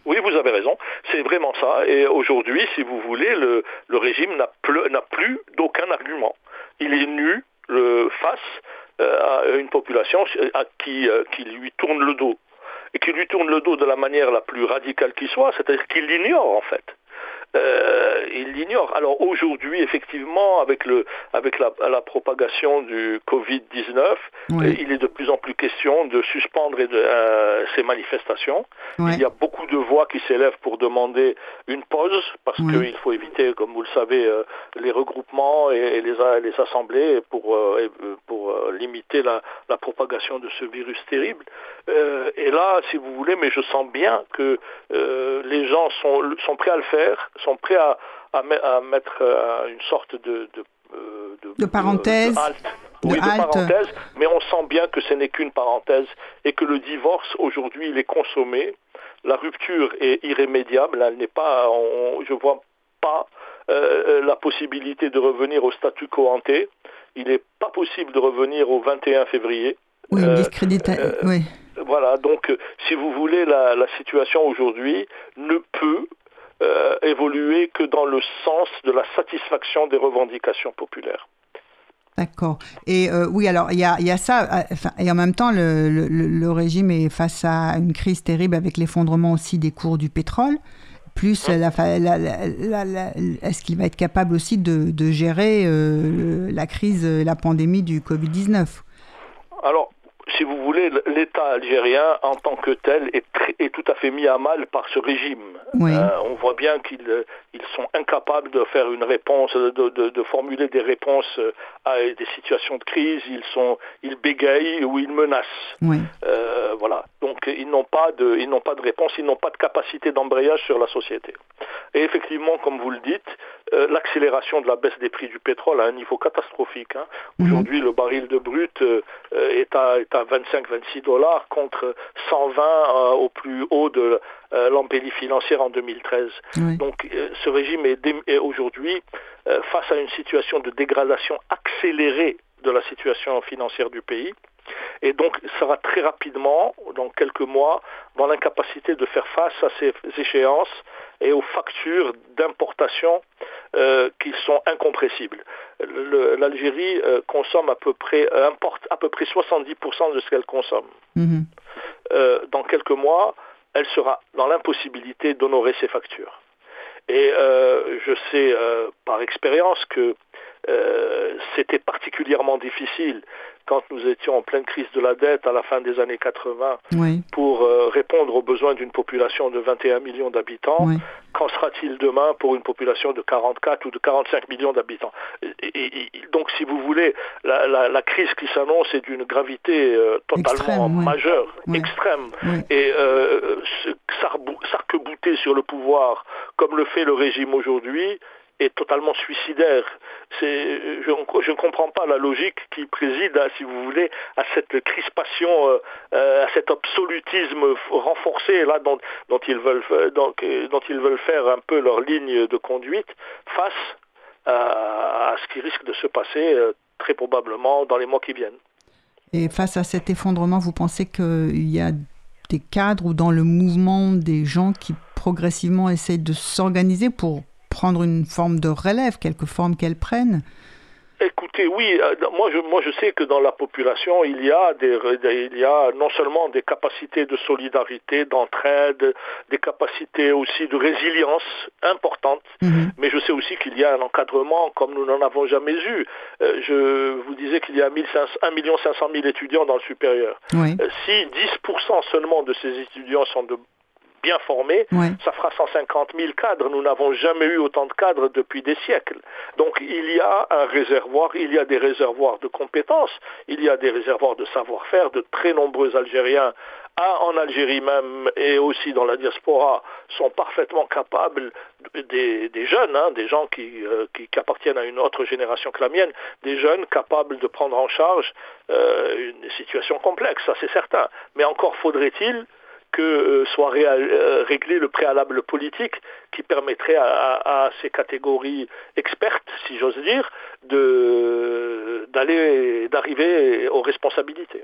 Oui, vous avez raison. C'est vraiment ça. Et aujourd'hui, si vous voulez, le, régime n'a plus d'aucun argument. Il est nu face euh, à une population à qui, euh, qui lui tourne le dos et qui lui tourne le dos de la manière la plus radicale qui soit, c'est-à-dire qu'il l'ignore en fait. Euh, il l'ignore. Alors aujourd'hui, effectivement, avec, le, avec la, propagation du Covid-19, euh, il est de plus en plus question de suspendre euh, ces manifestations. Il y a beaucoup de voix qui s'élèvent pour demander une pause, parce qu'il faut éviter, comme vous le savez, les regroupements et, les, les, assemblées pour, pour limiter la, la, propagation de ce virus terrible. et là, si vous voulez, mais je sens bien que les gens sont, sont prêts à le faire sont prêts à, à, mettre euh, une sorte de, de, euh, de, parenthèse. oui, de parenthèse, mais on sent bien que ce n'est qu'une parenthèse et que le divorce aujourd'hui il est consommé. La rupture est irrémédiable, elle n'est pas, je vois pas euh, la possibilité de revenir au statu quo ante. il n'est pas possible de revenir au 21 février. Oui, euh, oui. Voilà, donc si vous voulez, la, la situation aujourd'hui ne peut évoluer que dans le sens de la satisfaction des revendications populaires. D'accord. Et euh, oui, alors il y a, y a, ça, euh, et en même temps, le, le, régime est face à une crise terrible avec l'effondrement aussi des cours du pétrole. Plus, la, est-ce qu'il va être capable aussi de, de gérer euh, la crise, la pandémie du Covid-19 Alors, si vous voulez, l'État algérien en tant que tel est, est, tout à fait mis à mal par ce régime. Euh, on voit bien qu'ils euh, ils sont incapables de faire une réponse, de, de, de, formuler des réponses euh, à des situations de crise. Ils sont, ils bégayent ou ils menacent. Euh, voilà. Donc ils n'ont pas de, ils n'ont pas de réponse, ils n'ont pas de capacité d'embrayage sur la société. Et effectivement, comme vous le dites, euh, l'accélération de la baisse des prix du pétrole à un niveau catastrophique. Hein. Mhm. Aujourd'hui, le baril de brut euh, est à, est à 25-26 dollars contre 120 euh, au plus haut de l'embellie financière en 2013. Donc ce régime est, est aujourd'hui face à une situation de dégradation accélérée de la situation financière du pays et donc sera très rapidement, dans quelques mois, dans l'incapacité de faire face à ces échéances et aux factures d'importation euh, qui sont incompressibles. L'Algérie euh, consomme à peu près, euh, importe à peu près 70% de ce qu'elle consomme. Mhm. dans quelques mois, elle sera dans l'impossibilité d'honorer ses factures. Et je sais par expérience que c'était particulièrement difficile quand nous étions en pleine crise de la dette à la fin des années 80 pour euh, répondre aux besoins d'une population de 21 millions d'habitants. Qu'en sera-t-il demain pour une population de 44 ou de 45 millions d'habitants? Donc, si vous voulez, la, crise qui s'annonce est d'une gravité euh, totalement majeure, extrême. Et euh, s'arc-bouter sur le pouvoir, comme le fait le régime aujourd'hui, est totalement suicidaire. je, je, ne comprends pas la logique qui préside, à, si vous voulez, à cette crispation, euh, euh, à cet absolutisme renforcé là dont, ils veulent, dont, dont, ils veulent faire un peu leur ligne de conduite face à, ce qui risque de se passer euh, très probablement dans les mois qui viennent. Et face à cet effondrement, vous pensez qu'il y a des cadres ou dans le mouvement des gens qui progressivement essayent de s'organiser pour prendre une forme de relève, quelque forme qu'elle prenne Écoutez, oui, euh, moi je, moi je sais que dans la population, il y a, des, il y a non seulement des capacités de solidarité, d'entraide, des capacités aussi de résilience importantes, mhm. mais je sais aussi qu'il y a un encadrement comme nous n'en avons jamais eu. Euh, je vous disais qu'il y a 1 500 000 étudiants dans le supérieur. Euh, si 10% seulement de ces étudiants sont de bien formés, ça fera 150 000 cadres. Nous n'avons jamais eu autant de cadres depuis des siècles. Donc il y a un réservoir, il y a des réservoirs de compétences, il y a des réservoirs de savoir-faire. De très nombreux Algériens en Algérie même et aussi dans la diaspora sont parfaitement capables, des, jeunes, hein, des gens euh, qui, qui, appartiennent à une autre génération que la mienne, des jeunes capables de prendre en charge euh, une situation complexe, ça c'est certain. Mais encore faudrait-il que euh, soit euh, réglé le préalable politique qui permettrait à, ces catégories expertes, si j'ose dire, d'aller d'arriver aux responsabilités.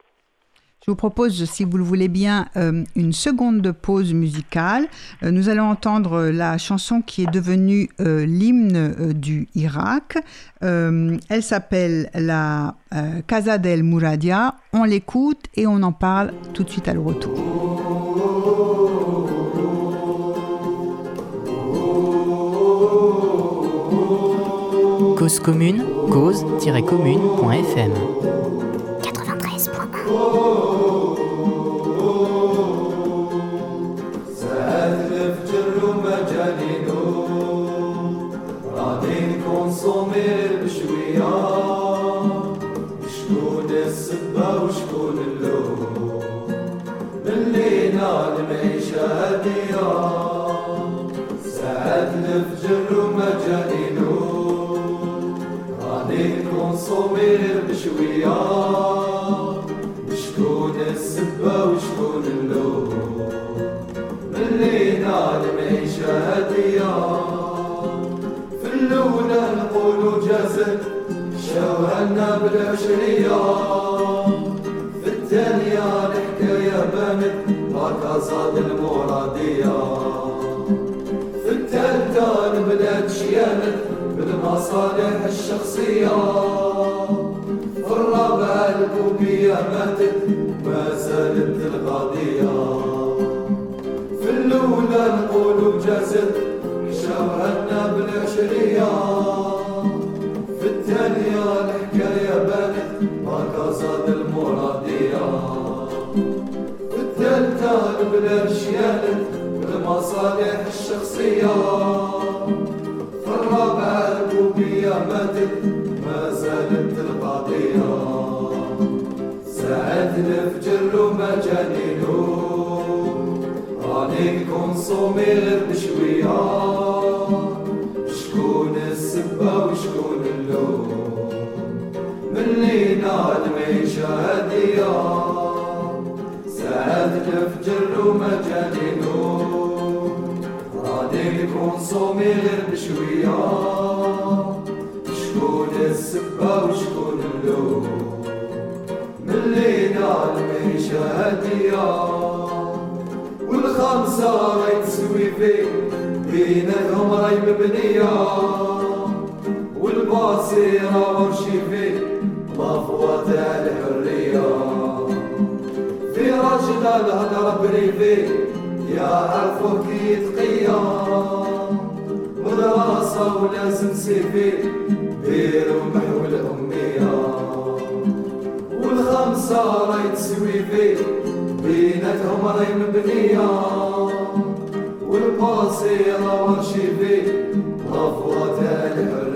Je vous propose, si vous le voulez bien, euh, une seconde pause musicale. nous allons entendre la chanson qui est devenue l'hymne du Irak. elle s'appelle la Casa del Mouradia. On l'écoute et on en parle tout de suite à le retour. Cause commune, cause-commune.fm 93.1 نصومين المشوية شكون السبة وشكون اللوم ملينا المعيشة هادية. في الأولى نقولوا جازت شاوهنا بالعشرية. في الثانية الحكاية بانت هكا صاد المرادية. في الثالثة البلاد شيانت بالمصالح الشخصية. الكوبية ماتت ما زالت القضية في الأولى القلوب جازت شوهتنا بالعشرية. في الثانية الحكاية بانت ما زاد المرادية. في الثالثة البلاد شيانت بالمصالح الشخصية. ومجانينو راني نكونسومي غير بشوية شكون السبة وشكون اللوم ملي نال المعيشة هادية والخمسة راهي تسوي فيه بيناتهم راهي مبنية والباصيرة ورشي فيه مفوة تاع الحرية واجدة الهضرة بريفي يا يعرفوك يتقيا ودراسة ولازم سيفي ديرو محو الأمية والخمسة راي تسويفي بيناتهم راي مبنية. والباسي راه ورشيفي غفوة الحلم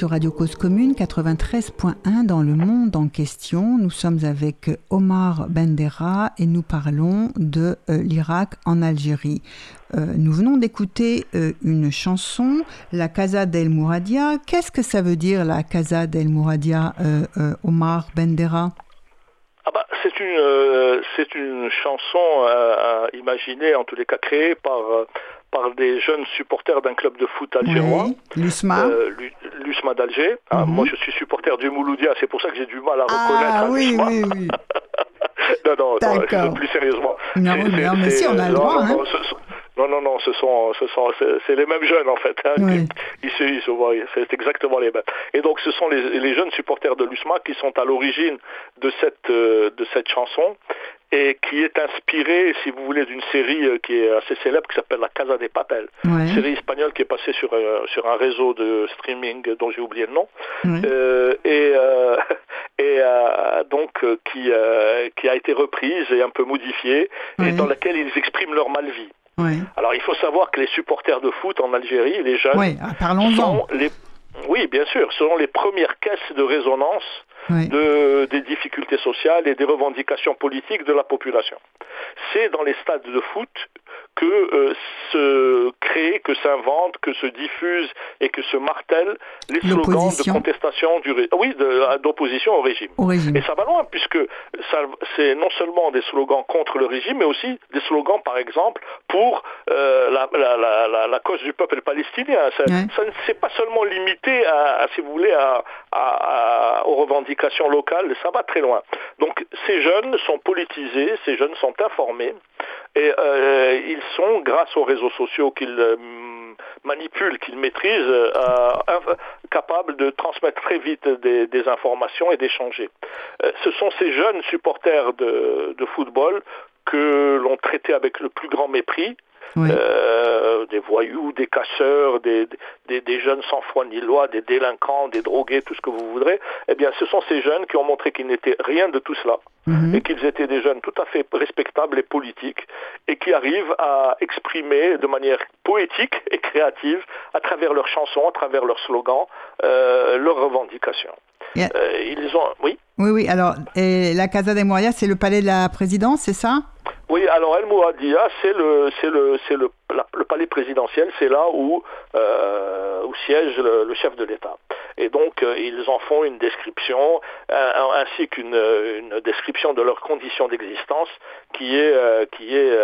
sur Radio Cause Commune 93.1 dans le monde en question. Nous sommes avec Omar Bendera et nous parlons de euh, l'Irak en Algérie. Euh, nous venons d'écouter euh, une chanson, La Casa del Mouradia. Qu'est-ce que ça veut dire la Casa del Mouradia, Omar Bendera? Ah bah, c'est une une chanson imaginée en tous les cas créée par par des jeunes supporters d'un club de foot algérois. Oui, l'USMA. Euh, L'USMA d'Alger. Ah, mhm. moi, je suis supporter du Mouloudia, c'est pour ça que j'ai du mal à ah, reconnaître ah, oui, oui, oui. non, non, non, plus sérieusement. Non, non mais si, on a le droit. hein. Non, non, non, ce sont, ce sont, c'est les mêmes jeunes en fait. Hein, oui. ils, se, ils se voient, c'est exactement les mêmes. Et donc, ce sont les, les jeunes supporters de l'USMA qui sont à l'origine de cette, euh, de cette chanson et qui est inspiré, si vous voulez, d'une série euh, qui est assez célèbre qui s'appelle La Casa des Papel, une série espagnole qui est passée sur, euh, sur un réseau de streaming dont j'ai oublié le nom, euh, et, euh, et donc qui, qui a été reprise et un peu modifiée, et dans laquelle ils expriment leur mal-vie. Alors il faut savoir que les supporters de foot en Algérie, les jeunes, ah, sont les oui, bien sûr, sont les premières caisses de résonance de, des difficultés sociales et des revendications politiques de la population. C'est dans les stades de foot que euh, se crée, que s'invente, que se diffuse et que se martèlent les slogans de contestation du oui d'opposition au régime. Et ça va loin puisque c'est non seulement des slogans contre le régime, mais aussi des slogans, par exemple, pour euh, la, la, la, la, cause du peuple palestinien. Ça, ne s'est pas seulement limité à, si vous voulez, à, à, aux revendications locales. Ça va très loin. Donc ces jeunes sont politisés, ces jeunes sont informés. Et ils sont, grâce aux réseaux sociaux qu'ils manipulent, qu'ils maîtrisent, capables de transmettre très vite des, informations et d'échanger. ce sont ces jeunes supporters de, de football que l'on traitait avec le plus grand mépris, euh, des voyous, des casseurs, des, des, jeunes sans foi ni loi, des délinquants, des drogués, tout ce que vous voudrez, eh bien ce sont ces jeunes qui ont montré qu'ils n'étaient rien de tout cela mhm. et qu'ils étaient des jeunes tout à fait respectables et politiques et qui arrivent à exprimer de manière poétique et créative à travers leurs chansons, à travers leurs slogans, euh, leurs revendications. Euh, ils ont, oui? Oui, oui. Alors, et la Casa de Moria, c'est le palais de la présidence, c'est ça? Oui, alors El Mouadia, c'est le, c'est le, c'est le, le, palais présidentiel, c'est là où, euh, où siège le, chef de l'État. Et donc, euh, ils en font une description, euh, ainsi qu'une une description de leurs conditions d'existence, qui est, qui est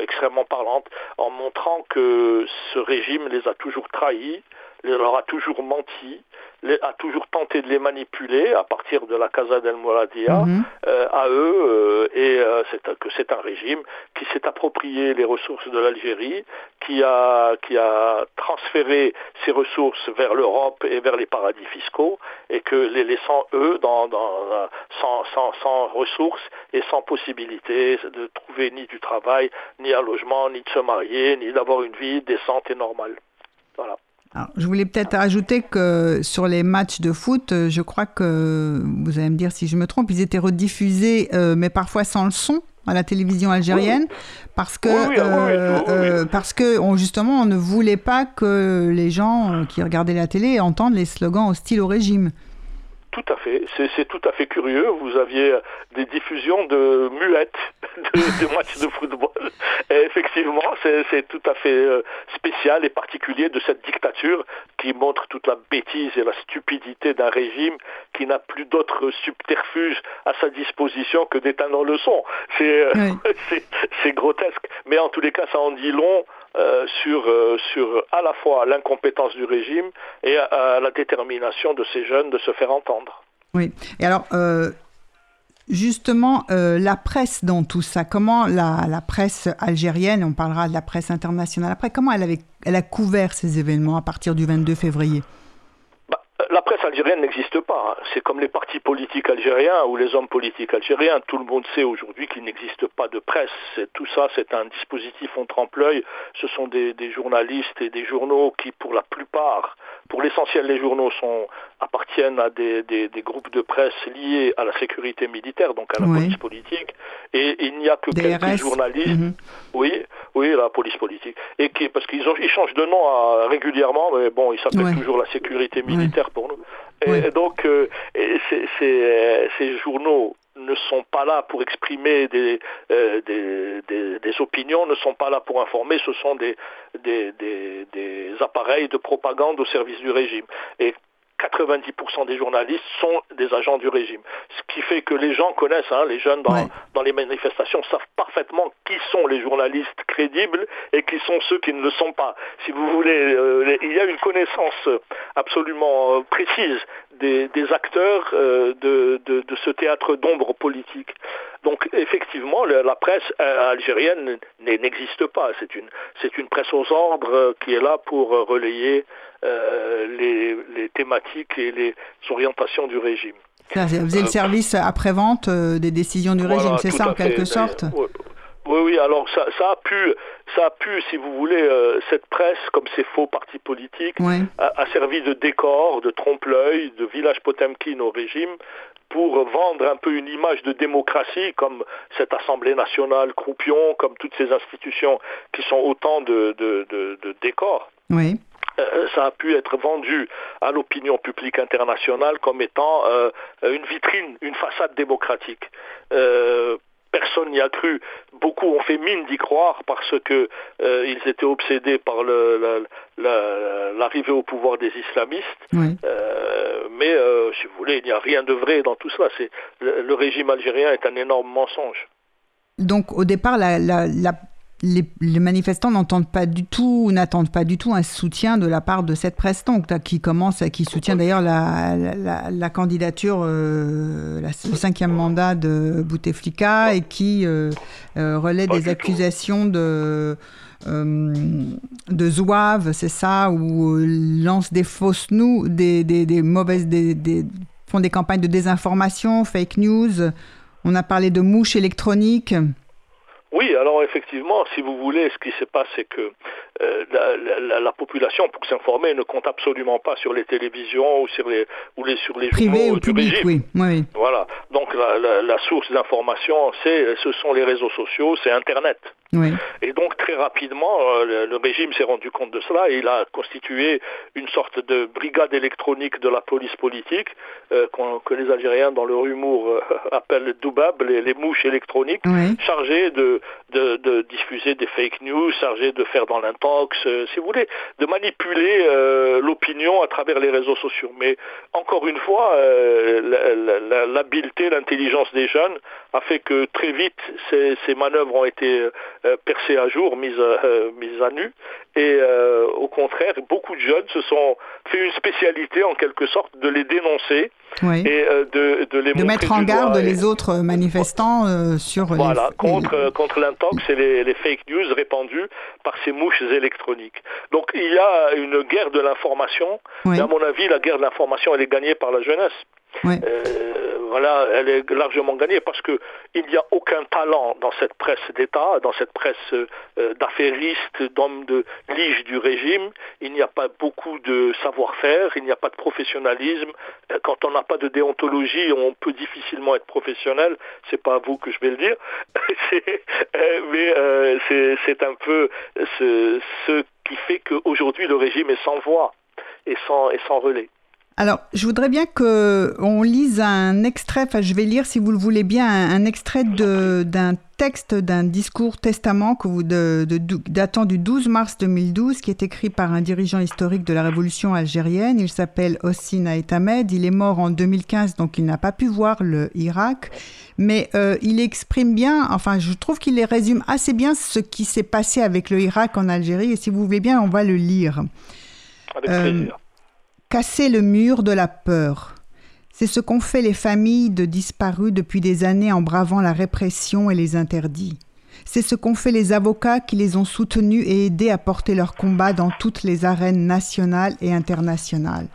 extrêmement parlante, en montrant que ce régime les a toujours trahis, leur a toujours menti, a toujours tenté de les manipuler à partir de la Casa del Mouradia mhm. euh, à eux euh, et euh, que c'est un régime qui s'est approprié les ressources de l'Algérie, qui a, qui a transféré ses ressources vers l'Europe et vers les paradis fiscaux et que les laissant eux dans, dans, sans, sans, sans ressources et sans possibilité de trouver ni du travail, ni un logement, ni de se marier, ni d'avoir une vie décente et normale. Voilà je voulais peut-être ajouter que sur les matchs de foot, euh, je crois que, vous allez me dire si je me trompe, ils étaient rediffusés, euh, mais parfois sans le son à la télévision algérienne, parce que, euh, parce que justement, on ne voulait pas que les gens qui regardaient la télé entendent les slogans hostiles au régime. Tout à fait, c'est tout à fait curieux. Vous aviez des diffusions de muettes de, matchs de football. Et effectivement, c'est tout à fait euh, spécial et particulier de cette dictature qui montre toute la bêtise et la stupidité d'un régime qui n'a plus d'autre subterfuge à sa disposition que d'éteindre le son. C'est euh, grotesque. Mais en tous les cas, ça en dit long euh, sur, euh, sur à la fois l'incompétence du régime et à, la détermination de ces jeunes de se faire entendre. Oui, et alors euh, justement, la presse dans tout ça, comment la, la, presse algérienne, on parlera de la presse internationale après, comment elle, avait, elle a couvert ces événements à partir du 22 février? La presse algérienne n'existe pas. C'est comme les partis politiques algériens ou les hommes politiques algériens. Tout le monde sait aujourd'hui qu'il n'existe pas de presse. Tout ça, c'est un dispositif en trempe-l'œil. Ce sont des, journalistes et des journaux qui, pour la plupart, pour l'essentiel, les journaux sont, appartiennent à des, groupes de presse liés à la sécurité militaire, donc à la police politique. Et il n'y a que quelques journalistes. Mhm. Oui, oui, la police politique. Et qui, parce qu'ils ils changent de nom euh, régulièrement, mais bon, ils s'appellent toujours la sécurité militaire pour nous. Et, donc, euh, ces, journaux ne sont pas là pour exprimer des, euh, des, opinions, ne sont pas là pour informer, ce sont des, appareils de propagande au service du régime. 90% des journalistes sont des agents du régime. Ce qui fait que les gens connaissent, hein, les jeunes dans, dans, les manifestations savent parfaitement qui sont les journalistes crédibles et qui sont ceux qui ne le sont pas. Si vous voulez, euh, il y a une connaissance absolument euh, précise des, acteurs euh, de, de, ce théâtre d'ombre politique. Donc effectivement, la presse algérienne n'existe pas. C'est une, c'est une presse aux ordres qui est là pour relayer euh, les, thématiques et les orientations du régime. Ça, vous avez le euh, service après-vente euh, des décisions du régime, c'est ça en quelque sorte oui, oui, alors ça, a pu, ça a pu, si vous voulez, cette presse, comme ces faux partis politiques, a, servi de décor, de trompe-l'œil, de village Potemkin au régime, pour vendre un peu une image de démocratie, comme cette Assemblée nationale croupion, comme toutes ces institutions qui sont autant de, de, de décors. Oui. Euh, ça a pu être vendu à l'opinion publique internationale comme étant euh, une vitrine, une façade démocratique. Euh, personne n'y a cru. Beaucoup ont fait mine d'y croire parce que ils étaient obsédés par l'arrivée au pouvoir des islamistes. mais si vous voulez, il n'y a rien de vrai dans tout cela. le, régime algérien est un énorme mensonge. Donc au départ, la, les, manifestants n'entendent pas du tout, n'attendent pas du tout un soutien de la part de cette presse donc, qui commence, qui soutient d'ailleurs la, la, candidature, euh, le cinquième mandat de Bouteflika et qui euh, euh, relaie des accusations de de zouave, c'est ça, ou lance des fausses nous, des, des, des mauvaises, des, des, font des campagnes de désinformation, fake news. On a parlé de mouches électroniques. Oui, alors effectivement, si vous voulez, ce qui se passe, c'est que euh, la, la, population, pour s'informer, ne compte absolument pas sur les télévisions ou sur les, ou les, sur les Privé ou public, Oui. oui. Voilà. Donc la, la source d'information, c'est, ce sont les réseaux sociaux, c'est Internet. Et donc très rapidement, euh, le, régime s'est rendu compte de cela et il a constitué une sorte de brigade électronique de la police politique euh, que les Algériens dans leur humour euh, appellent doubab, les, les mouches électroniques, chargées de, de, diffuser des fake news, chargées de faire dans l'intox, si vous voulez, de manipuler l'opinion à travers les réseaux sociaux. Mais encore une fois, l'habileté, l'intelligence des jeunes a fait que très vite ces, ces manœuvres ont été euh, percées à jour, mises, euh, à nu. Et euh, au contraire, beaucoup de jeunes se sont fait une spécialité en quelque sorte de les dénoncer et de, de, les de mettre en garde les autres manifestants sur voilà contre contre l'intox et les, fake news répandues par ces mouches électroniques. Donc il y a une guerre de l'information. Et à mon avis, la guerre de l'information elle est gagnée par la jeunesse. Euh, voilà, elle est largement gagnée parce que il n'y a aucun talent dans cette presse d'État, dans cette presse euh, d'affairistes, d'hommes de lige du régime. Il n'y a pas beaucoup de savoir-faire, il n'y a pas de professionnalisme. Euh, quand on n'a pas de déontologie, on peut difficilement être professionnel. C'est pas à vous que je vais le dire, mais c'est un peu ce, qui fait qu'aujourd'hui le régime est sans voix et sans relais. Alors, je voudrais bien qu'on lise un extrait, enfin je vais lire si vous le voulez bien, un, extrait d'un texte d'un discours testament que vous, datant du 12 mars 2012 qui est écrit par un dirigeant historique de la révolution algérienne. Il s'appelle Hossein Aïtamed. Il est mort en 2015, donc il n'a pas pu voir le Irak. Mais euh, il exprime bien, enfin je trouve qu'il résume assez bien ce qui s'est passé avec le Irak en Algérie. Et si vous voulez bien, on va le lire. Avec plaisir. Casser le mur de la peur. C'est ce qu'ont fait les familles de disparus depuis des années en bravant la répression et les interdits. C'est ce qu'ont fait les avocats qui les ont soutenus et aidés à porter leur combat dans toutes les arènes nationales et internationales.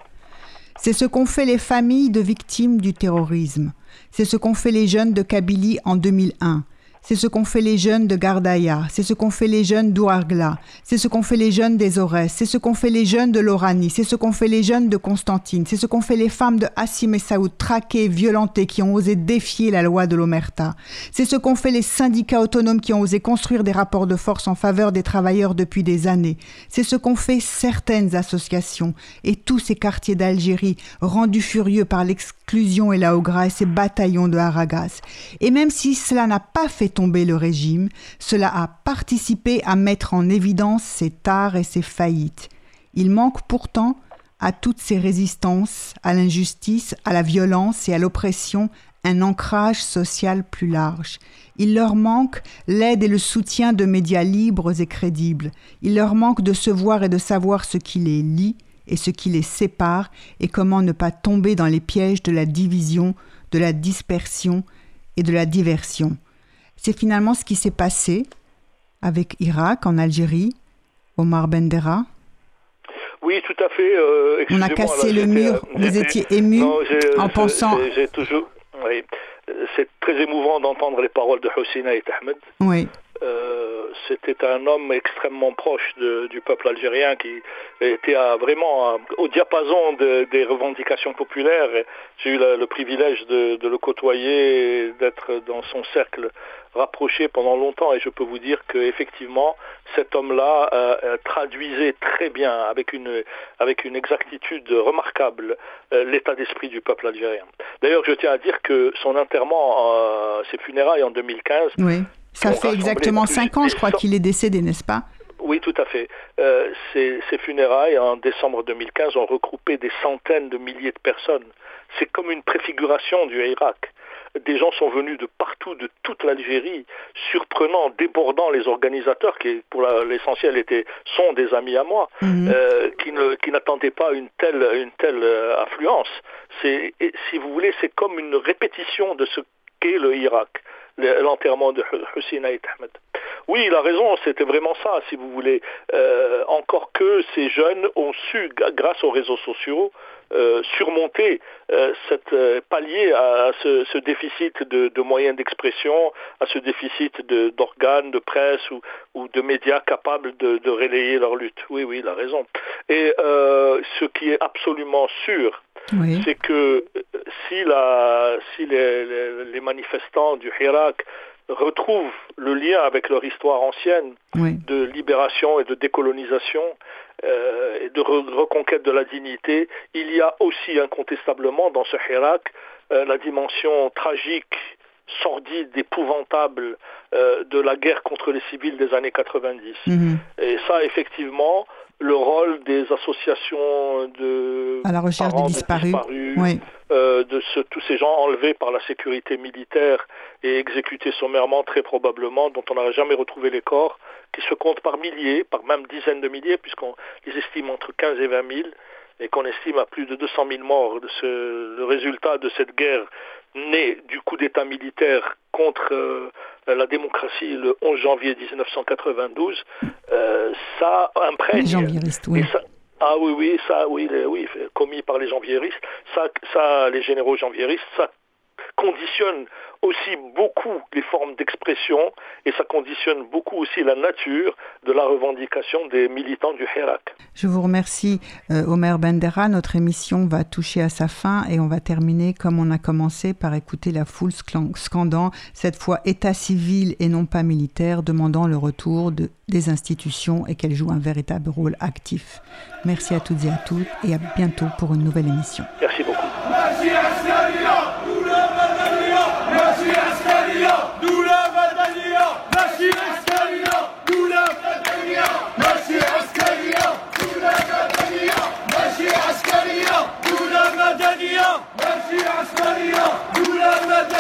C'est ce qu'ont fait les familles de victimes du terrorisme. C'est ce qu'ont fait les jeunes de Kabylie en 2001. C'est ce qu'ont fait les jeunes de Gardaïa, c'est ce qu'ont fait les jeunes d'Ouargla, c'est ce qu'ont fait les jeunes des Aurès, c'est ce qu'ont fait les jeunes de Lorani, c'est ce qu'ont fait les jeunes de Constantine, c'est ce qu'ont fait les femmes de Hassim et Saoud, traquées, violentées, qui ont osé défier la loi de l'Omerta. C'est ce qu'ont fait les syndicats autonomes qui ont osé construire des rapports de force en faveur des travailleurs depuis des années. C'est ce qu'ont fait certaines associations. Et tous ces quartiers d'Algérie, rendus furieux par l'exclusion et la Ogra et ces bataillons de Haragas. Et même si cela n'a pas fait tomber le régime, cela a participé à mettre en évidence ses tares et ses faillites. Il manque pourtant à toutes ces résistances, à l'injustice, à la violence et à l'oppression, un ancrage social plus large. Il leur manque l'aide et le soutien de médias libres et crédibles. Il leur manque de se voir et de savoir ce qui les lie et ce qui les sépare et comment ne pas tomber dans les pièges de la division, de la dispersion et de la diversion. C'est finalement ce qui s'est passé avec Irak, en Algérie, Omar Bendera. Oui, tout à fait. Euh, On a cassé le mur. Euh, Vous étiez ému en pensant. J'ai toujours. C'est très émouvant d'entendre les paroles de Hossein Ahmed. Oui. Euh, c'était un homme extrêmement proche du peuple algérien qui était vraiment au diapason des revendications populaires. J'ai eu le privilège de, le côtoyer, d'être dans son cercle rapproché pendant longtemps et je peux vous dire qu'effectivement cet homme-là euh, euh, traduisait très bien avec une, exactitude remarquable l'état d'esprit du peuple algérien. D'ailleurs je tiens à dire que son enterrement, ses funérailles en 2015, oui. Ça fait exactement cinq ans, je crois, qu'il est décédé, n'est-ce pas? Oui, tout à fait. Euh, ces, funérailles, en décembre 2015, ont regroupé des centaines de milliers de personnes. C'est comme une préfiguration du Irak. des gens sont venus de partout, de toute l'Algérie, surprenant, débordant les organisateurs qui, pour l'essentiel, étaient sont des amis à moi, mhm. euh, qui n'attendaient pas une telle une telle euh, affluence. Si vous voulez, c'est comme une répétition de ce qu'est le Irak, l'enterrement de Hussein Ahmed. Oui, il a raison, c'était vraiment ça, si vous voulez. Euh, encore que ces jeunes ont su, grâce aux réseaux sociaux, euh, surmonter euh, cette pallier à, ce, déficit de, moyens d'expression, à ce déficit d'organes, de, presse ou, ou, de médias capables de, de, relayer leur lutte. Oui, oui, il a raison. Et ce qui est absolument sûr, c'est que si, la, si les, les manifestants du Hirak retrouvent le lien avec leur histoire ancienne de libération et de décolonisation euh, et de reconquête de la dignité, il y a aussi incontestablement dans ce Hirak euh, la dimension tragique, sordide, épouvantable euh, de la guerre contre les civils des années 90. Mhm. Et ça, effectivement, le rôle des associations de à la recherche des disparus, euh, de tous ces gens enlevés par la sécurité militaire et exécutés sommairement très probablement, dont on n'a jamais retrouvé les corps, qui se comptent par milliers, par même dizaines de milliers, puisqu'on les estime entre 15 et 20 000, et qu'on estime à plus de 200 000 morts. De ce, le résultat de cette guerre née du coup d'État militaire contre euh, la démocratie le 11 janvier 1992, euh, ça imprègne. oui. Ah oui, oui, ça, oui, oui, commis par les janvieristes, ça, ça, les généraux janvieristes, ça conditionne aussi beaucoup les formes d'expression et ça conditionne beaucoup aussi la nature de la revendication des militants du Hirak. Je vous remercie euh, Omer Bendera. Notre émission va toucher à sa fin et on va terminer comme on a commencé par écouter la foule scandant cette fois État civil et non pas militaire, demandant le retour de, des institutions et qu'elle joue un véritable rôle actif. Merci à toutes et à tous et à bientôt pour une nouvelle émission. Merci beaucoup.